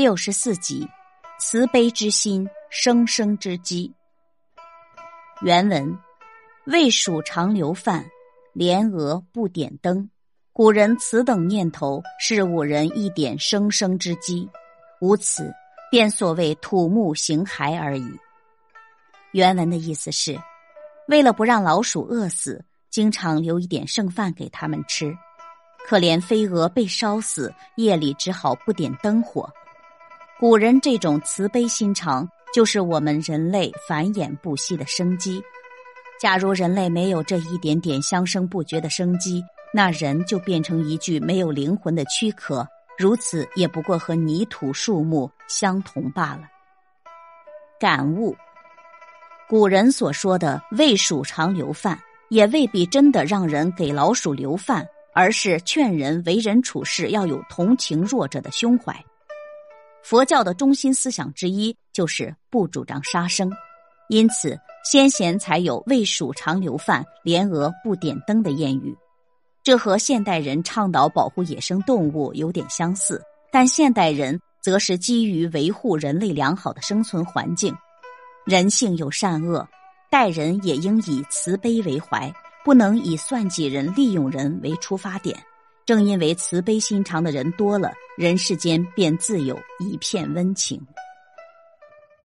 六十四集，慈悲之心，生生之机。原文：魏蜀常留饭，莲娥不点灯。古人此等念头，是吾人一点生生之机。无此，便所谓土木形骸而已。原文的意思是，为了不让老鼠饿死，经常留一点剩饭给他们吃。可怜飞蛾被烧死，夜里只好不点灯火。古人这种慈悲心肠，就是我们人类繁衍不息的生机。假如人类没有这一点点相生不绝的生机，那人就变成一具没有灵魂的躯壳，如此也不过和泥土、树木相同罢了。感悟：古人所说的喂鼠常留饭，也未必真的让人给老鼠留饭，而是劝人为人处事要有同情弱者的胸怀。佛教的中心思想之一就是不主张杀生，因此先贤才有“喂鼠常留饭，莲娥不点灯”的谚语。这和现代人倡导保护野生动物有点相似，但现代人则是基于维护人类良好的生存环境。人性有善恶，待人也应以慈悲为怀，不能以算计人、利用人为出发点。正因为慈悲心肠的人多了，人世间便自有一片温情。